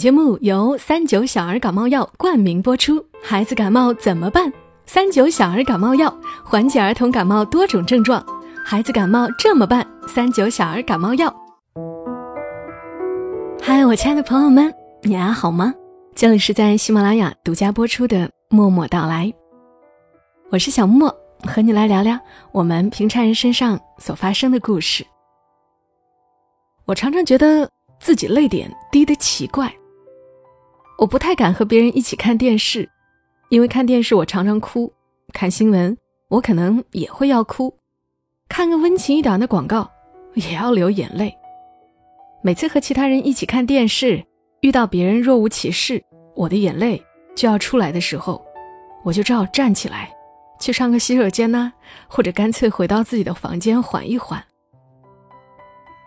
节目由三九小儿感冒药冠名播出。孩子感冒怎么办？三九小儿感冒药缓解儿童感冒多种症状。孩子感冒这么办？三九小儿感冒药。嗨，我亲爱的朋友们，你还好吗？这里是在喜马拉雅独家播出的《默默到来》，我是小莫，和你来聊聊我们平常人身上所发生的故事。我常常觉得自己泪点低的奇怪。我不太敢和别人一起看电视，因为看电视我常常哭，看新闻我可能也会要哭，看个温情一点的广告也要流眼泪。每次和其他人一起看电视，遇到别人若无其事，我的眼泪就要出来的时候，我就只好站起来，去上个洗手间呐，或者干脆回到自己的房间缓一缓。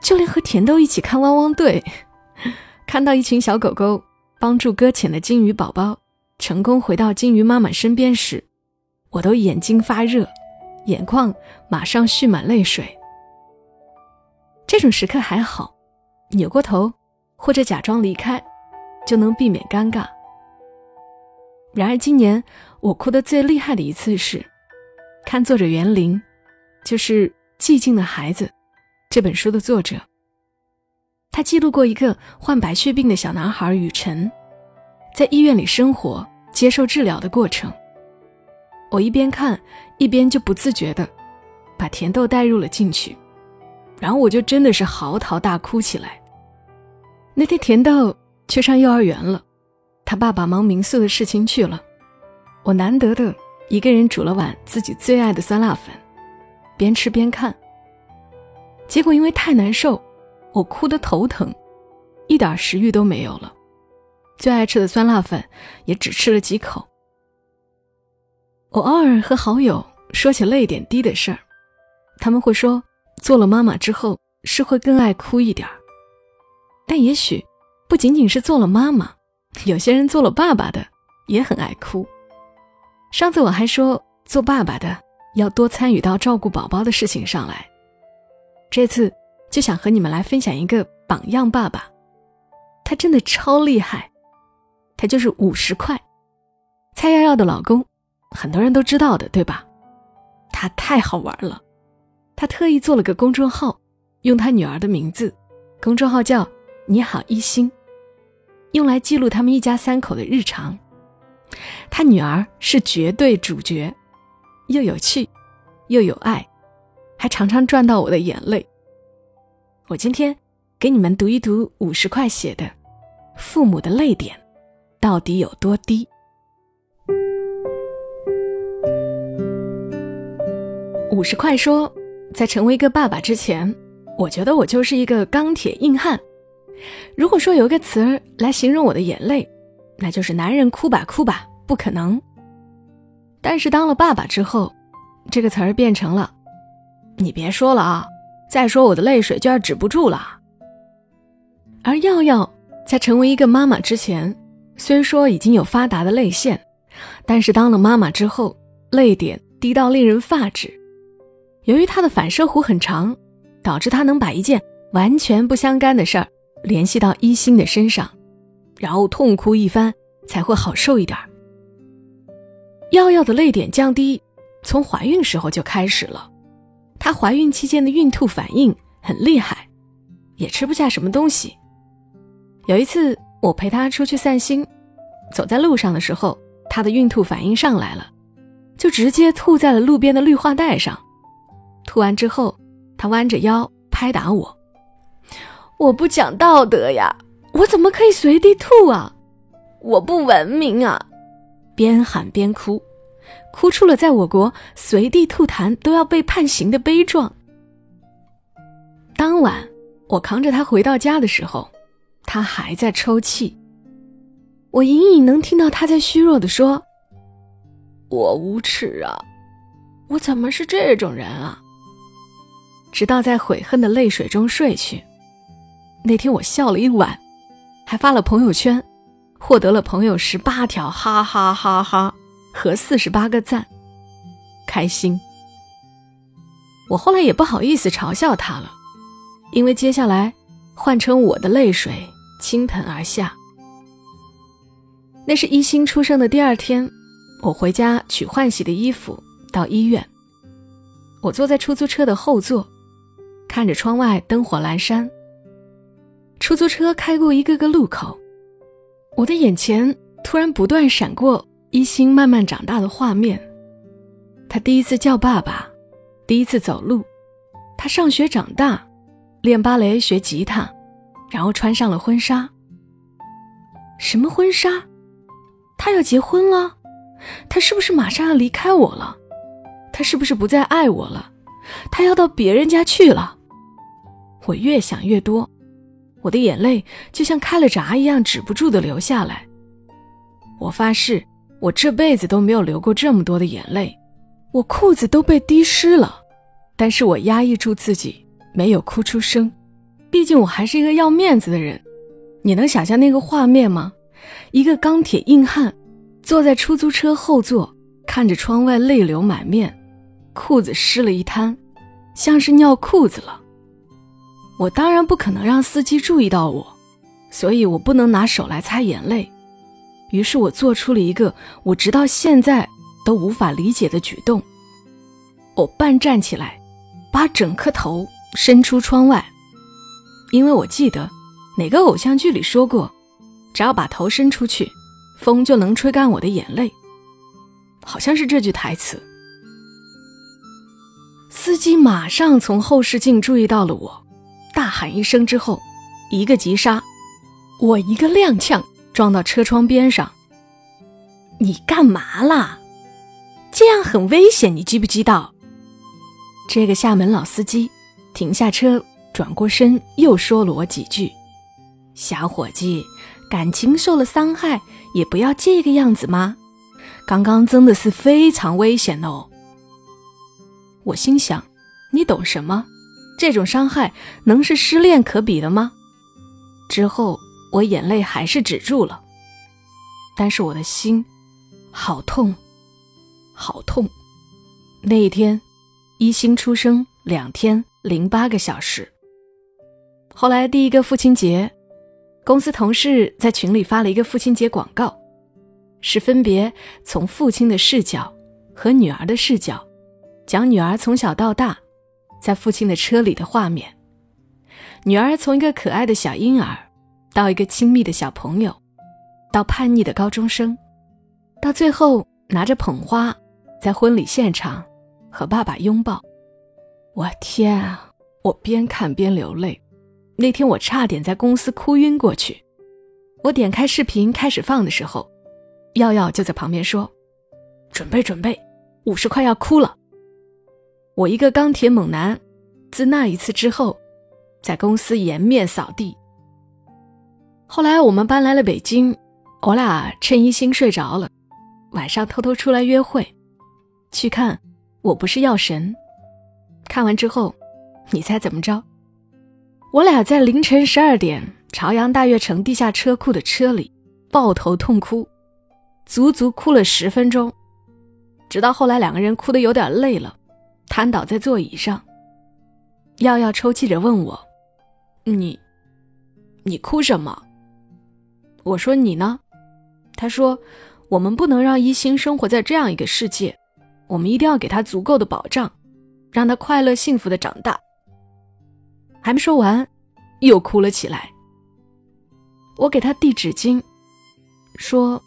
就连和甜豆一起看《汪汪队 》，看到一群小狗狗。帮助搁浅的金鱼宝宝成功回到金鱼妈妈身边时，我都眼睛发热，眼眶马上蓄满泪水。这种时刻还好，扭过头或者假装离开，就能避免尴尬。然而今年我哭得最厉害的一次是，看作者袁林，就是《寂静的孩子》这本书的作者。他记录过一个患白血病的小男孩雨辰，在医院里生活、接受治疗的过程。我一边看，一边就不自觉的把甜豆带入了进去，然后我就真的是嚎啕大哭起来。那天甜豆去上幼儿园了，他爸爸忙民宿的事情去了，我难得的一个人煮了碗自己最爱的酸辣粉，边吃边看。结果因为太难受。我哭得头疼，一点食欲都没有了。最爱吃的酸辣粉也只吃了几口。我偶尔和好友说起泪点低的事儿，他们会说做了妈妈之后是会更爱哭一点儿。但也许不仅仅是做了妈妈，有些人做了爸爸的也很爱哭。上次我还说做爸爸的要多参与到照顾宝宝的事情上来，这次。就想和你们来分享一个榜样爸爸，他真的超厉害，他就是五十块，蔡瑶瑶的老公，很多人都知道的，对吧？他太好玩了，他特意做了个公众号，用他女儿的名字，公众号叫“你好一心”，用来记录他们一家三口的日常。他女儿是绝对主角，又有趣，又有爱，还常常赚到我的眼泪。我今天给你们读一读五十块写的《父母的泪点到底有多低》。五十块说，在成为一个爸爸之前，我觉得我就是一个钢铁硬汉。如果说有一个词儿来形容我的眼泪，那就是“男人哭吧哭吧”，不可能。但是当了爸爸之后，这个词儿变成了“你别说了啊”。再说我的泪水就要止不住了。而耀耀在成为一个妈妈之前，虽说已经有发达的泪腺，但是当了妈妈之后，泪点低到令人发指。由于她的反射弧很长，导致她能把一件完全不相干的事儿联系到一心的身上，然后痛哭一番才会好受一点。耀耀的泪点降低，从怀孕时候就开始了。她怀孕期间的孕吐反应很厉害，也吃不下什么东西。有一次我陪她出去散心，走在路上的时候，她的孕吐反应上来了，就直接吐在了路边的绿化带上。吐完之后，她弯着腰拍打我：“我不讲道德呀，我怎么可以随地吐啊？我不文明啊！”边喊边哭。哭出了在我国随地吐痰都要被判刑的悲壮。当晚我扛着他回到家的时候，他还在抽泣。我隐隐能听到他在虚弱的说：“我无耻啊，我怎么是这种人啊？”直到在悔恨的泪水中睡去。那天我笑了一晚，还发了朋友圈，获得了朋友十八条哈哈哈哈。和四十八个赞，开心。我后来也不好意思嘲笑他了，因为接下来换成我的泪水倾盆而下，那是一星出生的第二天，我回家取换洗的衣服，到医院。我坐在出租车的后座，看着窗外灯火阑珊。出租车开过一个个路口，我的眼前突然不断闪过一心慢慢长大的画面。他第一次叫爸爸，第一次走路，他上学长大，练芭蕾学吉他，然后穿上了婚纱。什么婚纱？他要结婚了？他是不是马上要离开我了？他是不是不再爱我了？他要到别人家去了？我越想越多，我的眼泪就像开了闸一样止不住的流下来。我发誓，我这辈子都没有流过这么多的眼泪，我裤子都被滴湿了，但是我压抑住自己，没有哭出声。毕竟我还是一个要面子的人。你能想象那个画面吗？一个钢铁硬汉坐在出租车后座，看着窗外泪流满面。裤子湿了一滩，像是尿裤子了。我当然不可能让司机注意到我，所以我不能拿手来擦眼泪。于是我做出了一个我直到现在都无法理解的举动：我半站起来，把整颗头伸出窗外，因为我记得哪个偶像剧里说过，只要把头伸出去，风就能吹干我的眼泪。好像是这句台词。司机马上从后视镜注意到了我，大喊一声之后，一个急刹，我一个踉跄撞到车窗边上。你干嘛啦？这样很危险，你知不知道？这个厦门老司机停下车，转过身又说了我几句：“小伙计，感情受了伤害也不要这个样子吗？刚刚真的是非常危险哦。”我心想：“你懂什么？这种伤害能是失恋可比的吗？”之后我眼泪还是止住了，但是我的心好痛，好痛。那一天，一星出生两天零八个小时。后来第一个父亲节，公司同事在群里发了一个父亲节广告，是分别从父亲的视角和女儿的视角。讲女儿从小到大，在父亲的车里的画面。女儿从一个可爱的小婴儿，到一个亲密的小朋友，到叛逆的高中生，到最后拿着捧花，在婚礼现场和爸爸拥抱。我天啊！我边看边流泪。那天我差点在公司哭晕过去。我点开视频开始放的时候，耀耀就在旁边说：“准备准备，五十快要哭了。”我一个钢铁猛男，自那一次之后，在公司颜面扫地。后来我们搬来了北京，我俩趁一星睡着了，晚上偷偷出来约会，去看《我不是药神》。看完之后，你猜怎么着？我俩在凌晨十二点，朝阳大悦城地下车库的车里抱头痛哭，足足哭了十分钟，直到后来两个人哭得有点累了。瘫倒在座椅上，耀耀抽泣着问我：“你，你哭什么？”我说：“你呢？”他说：“我们不能让一心生活在这样一个世界，我们一定要给他足够的保障，让他快乐幸福的长大。”还没说完，又哭了起来。我给他递纸巾，说：“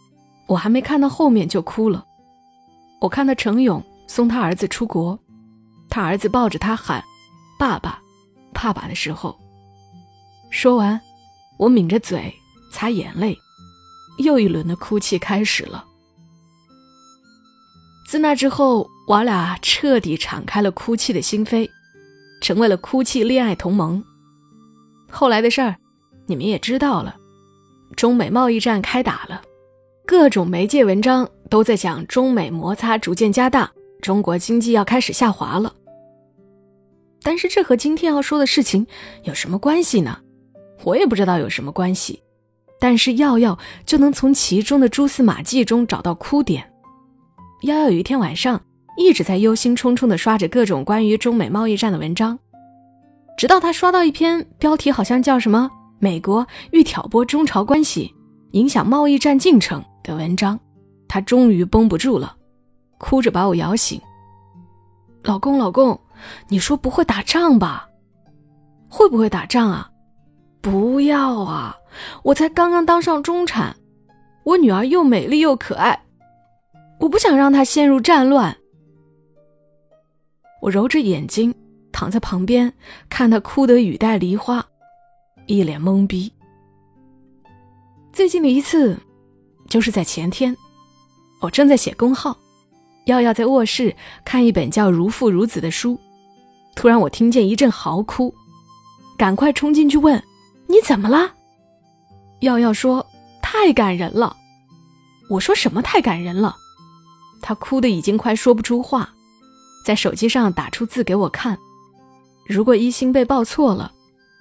我还没看到后面就哭了。”我看到程勇送他儿子出国。他儿子抱着他喊：“爸爸，爸爸”的时候，说完，我抿着嘴擦眼泪，又一轮的哭泣开始了。自那之后，我俩彻底敞开了哭泣的心扉，成为了哭泣恋爱同盟。后来的事儿，你们也知道了，中美贸易战开打了，各种媒介文章都在讲中美摩擦逐渐加大。中国经济要开始下滑了，但是这和今天要说的事情有什么关系呢？我也不知道有什么关系，但是耀耀就能从其中的蛛丝马迹中找到哭点。耀耀有一天晚上一直在忧心忡忡地刷着各种关于中美贸易战的文章，直到他刷到一篇标题好像叫什么“美国欲挑拨中朝关系，影响贸易战进程”的文章，他终于绷不住了，哭着把我摇醒。老公，老公，你说不会打仗吧？会不会打仗啊？不要啊！我才刚刚当上中产，我女儿又美丽又可爱，我不想让她陷入战乱。我揉着眼睛躺在旁边，看她哭得雨带梨花，一脸懵逼。最近的一次，就是在前天，我正在写公号。耀耀在卧室看一本叫《如父如子》的书，突然我听见一阵嚎哭，赶快冲进去问：“你怎么了？”耀耀说：“太感人了。”我说：“什么太感人了？”他哭的已经快说不出话，在手机上打出字给我看：“如果一心被报错了，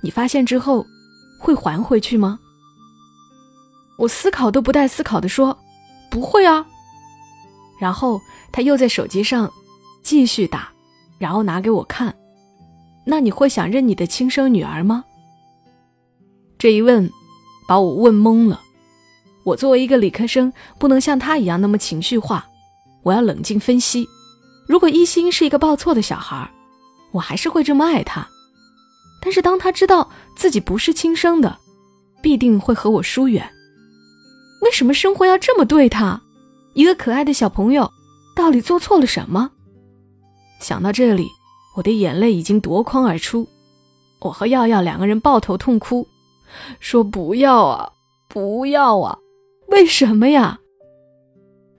你发现之后会还回去吗？”我思考都不带思考的说：“不会啊。”然后他又在手机上继续打，然后拿给我看。那你会想认你的亲生女儿吗？这一问把我问懵了。我作为一个理科生，不能像他一样那么情绪化，我要冷静分析。如果一心是一个报错的小孩，我还是会这么爱他。但是当他知道自己不是亲生的，必定会和我疏远。为什么生活要这么对他？一个可爱的小朋友，到底做错了什么？想到这里，我的眼泪已经夺眶而出。我和耀耀两个人抱头痛哭，说：“不要啊，不要啊！为什么呀？”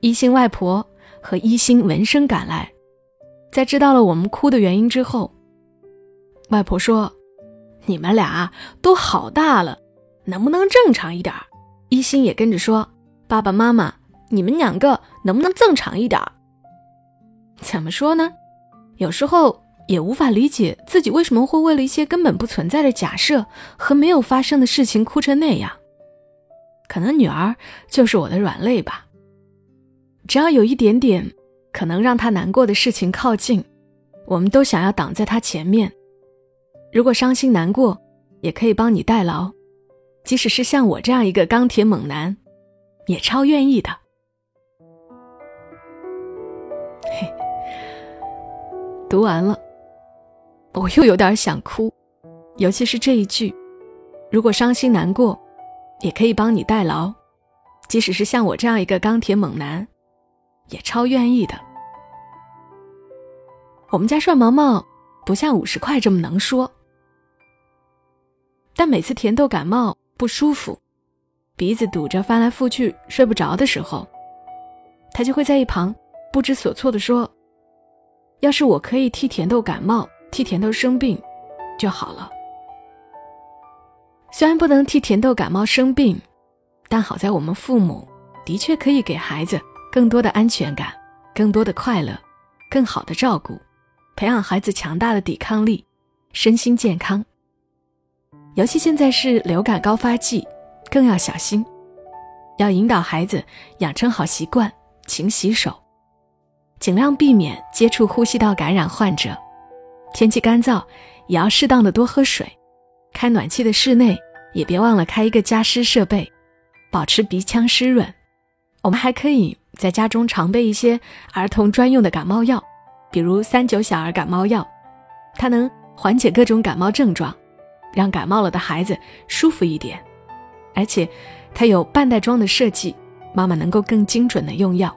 一心外婆和一心闻声赶来，在知道了我们哭的原因之后，外婆说：“你们俩都好大了，能不能正常一点？”一心也跟着说：“爸爸妈妈。”你们两个能不能正常一点？怎么说呢？有时候也无法理解自己为什么会为了一些根本不存在的假设和没有发生的事情哭成那样。可能女儿就是我的软肋吧。只要有一点点可能让她难过的事情靠近，我们都想要挡在她前面。如果伤心难过，也可以帮你代劳，即使是像我这样一个钢铁猛男，也超愿意的。嘿读完了，我又有点想哭，尤其是这一句：“如果伤心难过，也可以帮你代劳，即使是像我这样一个钢铁猛男，也超愿意的。”我们家帅毛毛不像五十块这么能说，但每次甜豆感冒不舒服，鼻子堵着翻来覆去睡不着的时候，他就会在一旁不知所措的说。要是我可以替甜豆感冒，替甜豆生病，就好了。虽然不能替甜豆感冒生病，但好在我们父母的确可以给孩子更多的安全感、更多的快乐、更好的照顾，培养孩子强大的抵抗力、身心健康。尤其现在是流感高发季，更要小心，要引导孩子养成好习惯，勤洗手。尽量避免接触呼吸道感染患者，天气干燥也要适当的多喝水。开暖气的室内也别忘了开一个加湿设备，保持鼻腔湿润。我们还可以在家中常备一些儿童专用的感冒药，比如三九小儿感冒药，它能缓解各种感冒症状，让感冒了的孩子舒服一点。而且它有半袋装的设计，妈妈能够更精准的用药。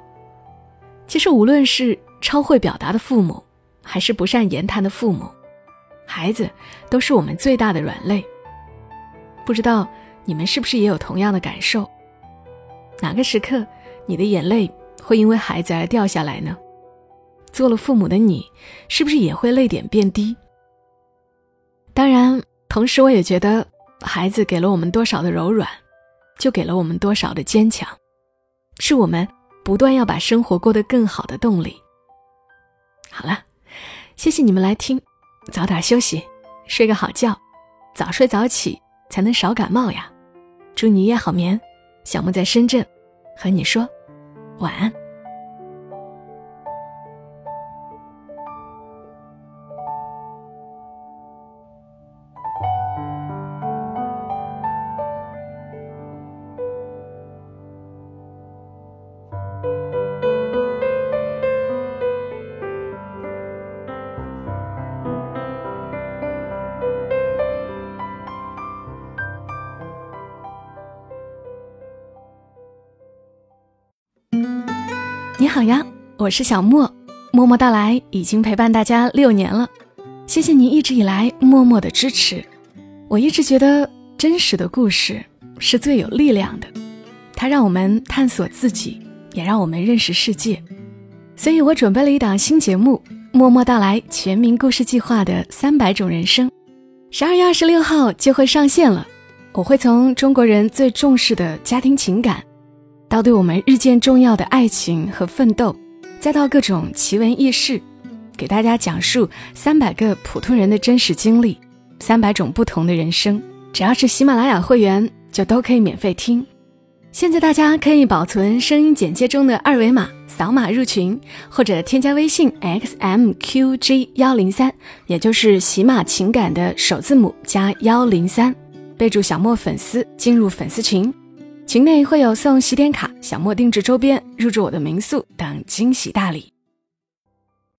其实，无论是超会表达的父母，还是不善言谈的父母，孩子都是我们最大的软肋。不知道你们是不是也有同样的感受？哪个时刻，你的眼泪会因为孩子而掉下来呢？做了父母的你，是不是也会泪点变低？当然，同时我也觉得，孩子给了我们多少的柔软，就给了我们多少的坚强，是我们。不断要把生活过得更好的动力。好了，谢谢你们来听，早点休息，睡个好觉，早睡早起才能少感冒呀。祝你夜好眠，小木在深圳，和你说晚安。好呀，我是小莫，默默到来已经陪伴大家六年了，谢谢你一直以来默默的支持。我一直觉得真实的故事是最有力量的，它让我们探索自己，也让我们认识世界。所以我准备了一档新节目《默默到来全民故事计划》的三百种人生，十二月二十六号就会上线了。我会从中国人最重视的家庭情感。到对我们日渐重要的爱情和奋斗，再到各种奇闻异事，给大家讲述三百个普通人的真实经历，三百种不同的人生。只要是喜马拉雅会员，就都可以免费听。现在大家可以保存声音简介中的二维码，扫码入群，或者添加微信 xmqg 幺零三，也就是喜马情感的首字母加幺零三，备注小莫粉丝，进入粉丝群。群内会有送喜点卡、小莫定制周边、入住我的民宿等惊喜大礼。